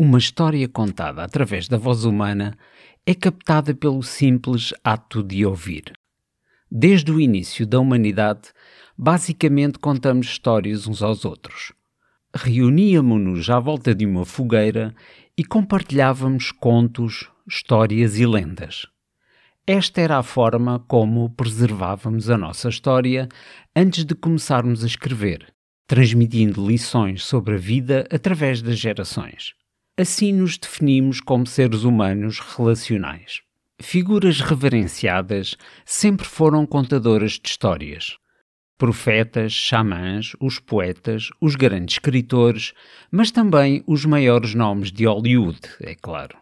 Uma história contada através da voz humana é captada pelo simples ato de ouvir. Desde o início da humanidade, basicamente contamos histórias uns aos outros. Reuníamos-nos à volta de uma fogueira e compartilhávamos contos, histórias e lendas. Esta era a forma como preservávamos a nossa história antes de começarmos a escrever, transmitindo lições sobre a vida através das gerações. Assim nos definimos como seres humanos relacionais. Figuras reverenciadas sempre foram contadoras de histórias. Profetas, xamãs, os poetas, os grandes escritores, mas também os maiores nomes de Hollywood, é claro.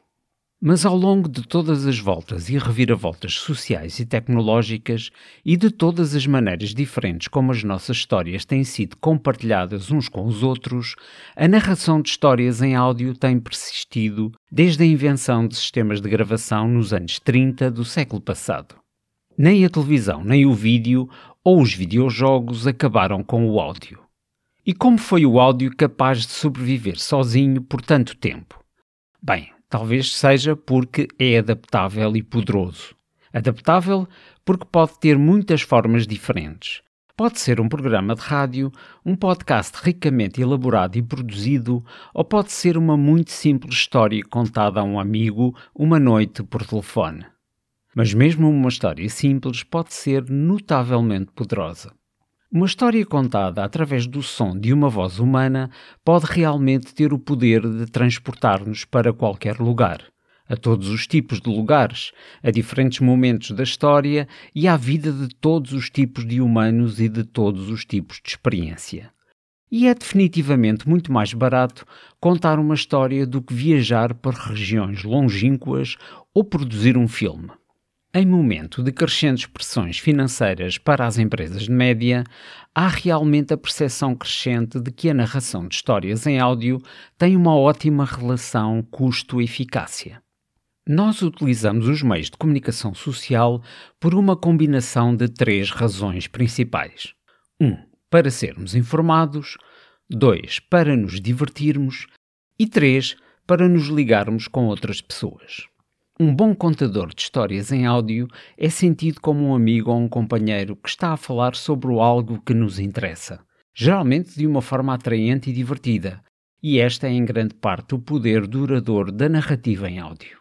Mas ao longo de todas as voltas e reviravoltas sociais e tecnológicas e de todas as maneiras diferentes como as nossas histórias têm sido compartilhadas uns com os outros, a narração de histórias em áudio tem persistido desde a invenção de sistemas de gravação nos anos 30 do século passado. Nem a televisão, nem o vídeo ou os videojogos acabaram com o áudio. E como foi o áudio capaz de sobreviver sozinho por tanto tempo? Bem, Talvez seja porque é adaptável e poderoso. Adaptável porque pode ter muitas formas diferentes. Pode ser um programa de rádio, um podcast ricamente elaborado e produzido, ou pode ser uma muito simples história contada a um amigo uma noite por telefone. Mas mesmo uma história simples pode ser notavelmente poderosa. Uma história contada através do som de uma voz humana pode realmente ter o poder de transportar-nos para qualquer lugar, a todos os tipos de lugares, a diferentes momentos da história e à vida de todos os tipos de humanos e de todos os tipos de experiência. E é definitivamente muito mais barato contar uma história do que viajar para regiões longínquas ou produzir um filme. Em momento de crescentes pressões financeiras para as empresas de média, há realmente a percepção crescente de que a narração de histórias em áudio tem uma ótima relação custo-eficácia. Nós utilizamos os meios de comunicação social por uma combinação de três razões principais: 1. Um, para sermos informados, 2. para nos divertirmos e 3. para nos ligarmos com outras pessoas. Um bom contador de histórias em áudio é sentido como um amigo ou um companheiro que está a falar sobre algo que nos interessa, geralmente de uma forma atraente e divertida, e esta é em grande parte o poder duradouro da narrativa em áudio.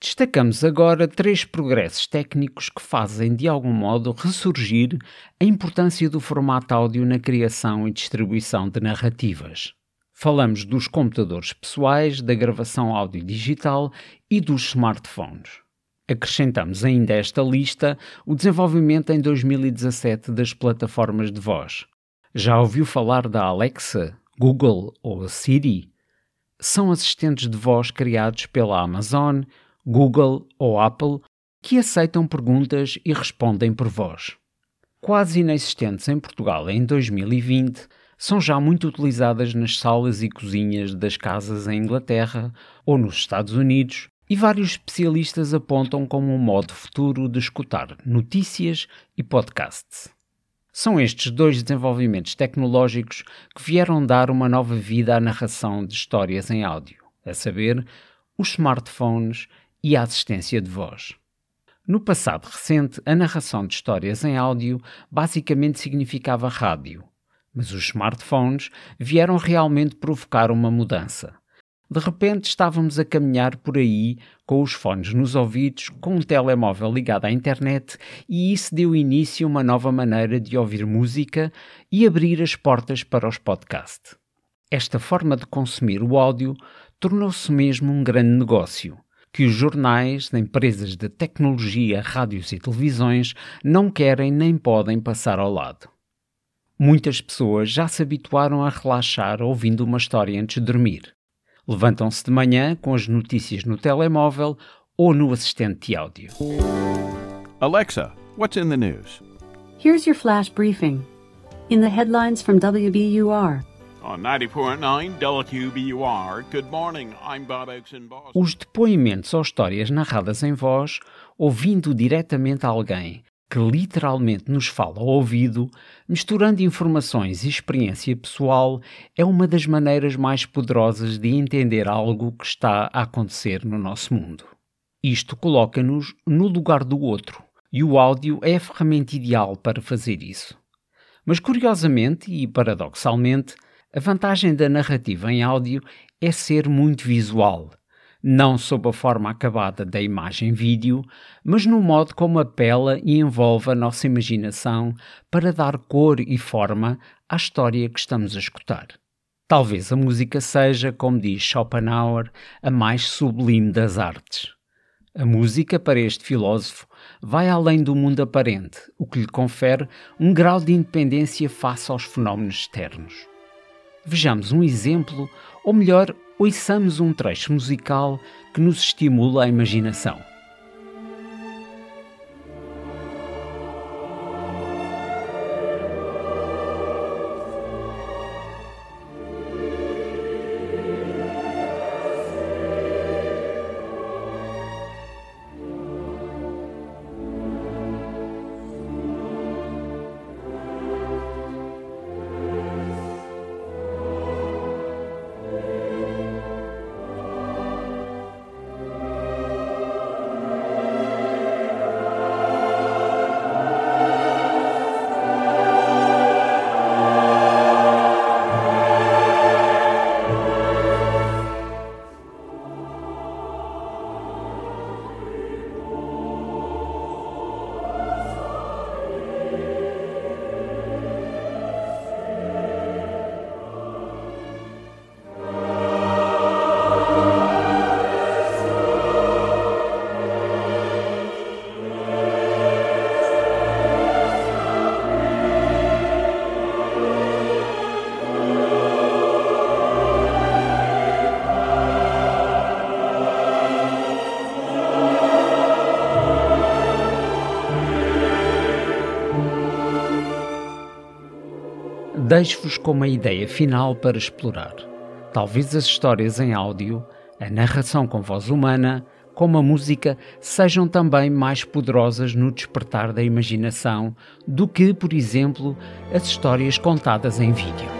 Destacamos agora três progressos técnicos que fazem de algum modo ressurgir a importância do formato áudio na criação e distribuição de narrativas. Falamos dos computadores pessoais, da gravação áudio digital e dos smartphones. Acrescentamos ainda a esta lista o desenvolvimento em 2017 das plataformas de voz. Já ouviu falar da Alexa, Google ou Siri? São assistentes de voz criados pela Amazon, Google ou Apple que aceitam perguntas e respondem por voz. Quase inexistentes em Portugal em 2020, são já muito utilizadas nas salas e cozinhas das casas em Inglaterra ou nos Estados Unidos, e vários especialistas apontam como um modo futuro de escutar notícias e podcasts. São estes dois desenvolvimentos tecnológicos que vieram dar uma nova vida à narração de histórias em áudio, a saber, os smartphones e a assistência de voz. No passado recente, a narração de histórias em áudio basicamente significava rádio, mas os smartphones vieram realmente provocar uma mudança. De repente estávamos a caminhar por aí com os fones nos ouvidos, com um telemóvel ligado à internet, e isso deu início a uma nova maneira de ouvir música e abrir as portas para os podcasts. Esta forma de consumir o áudio tornou-se mesmo um grande negócio, que os jornais, empresas de tecnologia, rádios e televisões não querem nem podem passar ao lado. Muitas pessoas já se habituaram a relaxar ouvindo uma história antes de dormir. Levantam-se de manhã com as notícias no telemóvel ou no assistente de áudio. Alexa, what's in the news? Here's your flash briefing. In the headlines from WBUR. On 90.9 WQBUR, good morning, I'm Bob Oakes in Boston. Os depoimentos ou histórias narradas em voz, ouvindo diretamente alguém que literalmente nos fala ao ouvido, misturando informações e experiência pessoal, é uma das maneiras mais poderosas de entender algo que está a acontecer no nosso mundo. Isto coloca-nos no lugar do outro, e o áudio é a ferramenta ideal para fazer isso. Mas curiosamente e paradoxalmente, a vantagem da narrativa em áudio é ser muito visual não sob a forma acabada da imagem-vídeo, mas no modo como apela e envolve a nossa imaginação para dar cor e forma à história que estamos a escutar. Talvez a música seja, como diz Schopenhauer, a mais sublime das artes. A música, para este filósofo, vai além do mundo aparente, o que lhe confere um grau de independência face aos fenómenos externos. Vejamos um exemplo, ou melhor, ouçamos um trecho musical que nos estimula a imaginação. Deixo-vos com uma ideia final para explorar. Talvez as histórias em áudio, a narração com voz humana, como a música, sejam também mais poderosas no despertar da imaginação do que, por exemplo, as histórias contadas em vídeo.